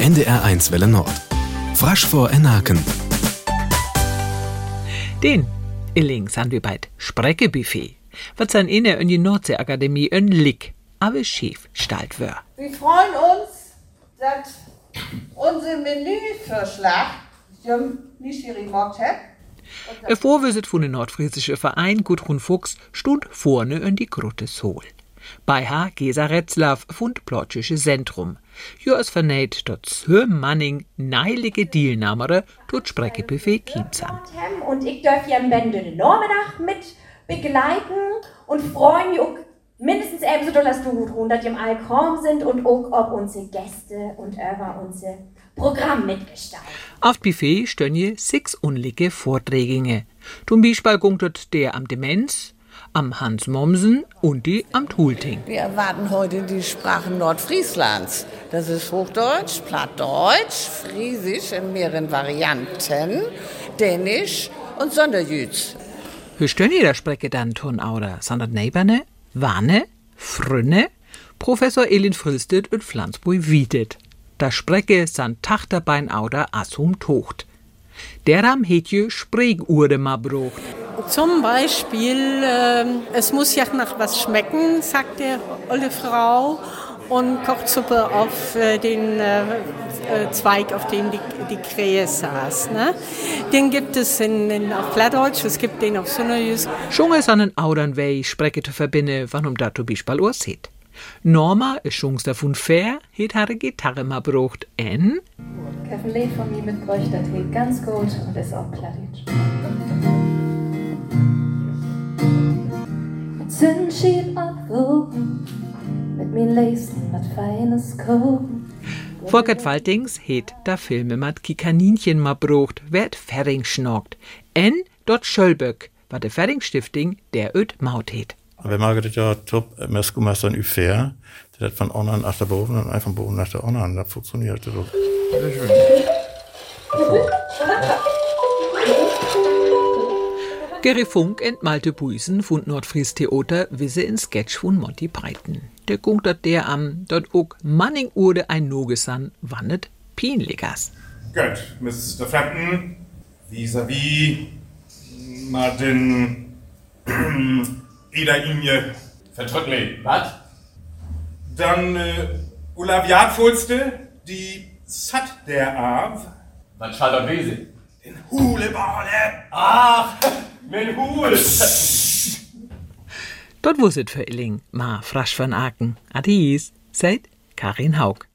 NDR1 Welle Nord. Frasch vor Enaken. Den Illing sind wir bald Spreckebuffet. Was sein inne in die Nordseeakademie in Lick, aber schief stalt wär. Wir freuen uns, dass unser Menüvorschlag Nishiri gemacht hat. Ein Vorwisit von dem nordfriesischen Verein Gudrun Fuchs stund vorne in die Grotte Sol. Bei H. Gesa Retzlaff fund Plotsche Zentrum. Jo es vernäht dort zwö Manning neilige Dealnahmere tut Spreckebuffet Kienzam. Und ich darf ja am Ende Nachmittag mit begleiten und freuen mich auch mindestens ebenso doll, dass du gut rund, dass im Alkom sind und auch ob unsere Gäste und über unser Programm mitgestalten. Auf Buffet stehen je sechs unlige Vorträge. Zum Beispiel gungt der am Demenz, am Hans Mommsen und die am Tulting. Wir erwarten heute die Sprachen Nordfrieslands. Das ist Hochdeutsch, Plattdeutsch, Friesisch in mehreren Varianten, Dänisch und Sonderjüts. Hur stön ihr da Sprecke dann tun oder? Sondern Neberne, Wanne, Frünne, Professor Elin Fristet und Pflanzbui Wiedet. Da Sprecke san Tachterbein oder Assum Tocht. Deram het je Spreegurde ma brocht. Zum Beispiel, ähm, es muss ja nach was schmecken, sagt der olle Frau. Und kocht Suppe auf äh, den äh, äh, Zweig, auf dem die, die Krähe saß. Ne? Den gibt es in, in, auf Plattdeutsch, es gibt den auf Sunderjüs. Schon es an den Audern wei Sprecke zu verbinden, wann um dato Beispiel Urs het. Norma ist schon davon fair, het hare Gitarre ma brocht en Kevin Lee von mir mitbräuchte, das geht ganz gut und ist auch Plattdeutsch. Zündschieb Apfel, mit mir lesen, was Feines kochen. Volkert Waltings het da Filme mat Kikaninchen ma brocht, werd Ferring schnorkt. En dort Schölböck, war de Ferring-Stifting der öd Maut het. Man gesagt ja, top, Mesco Meister in Fair, der hat von Onan nach der Boven und einfach Boven nach der Onan, das funktioniert. Das. Gary Funk und Malte Buisen von Nordfries Theater wisse in Sketch von Monty Breiten. Der gungt dat der am, dort ook Manning urde ein Nogesan wannet pinligers. Gut, Mr. Frampton, vis-à-vis Martin Ida Inje Vertröttli. Was? Dann äh, Ulaviatfolste, die Sat der Av, Was schall dort Wese? den Hulebale, Ach, mein Hul! Dort wusset für Illing, ma frasch von Aken. Adis, seid Karin Haug.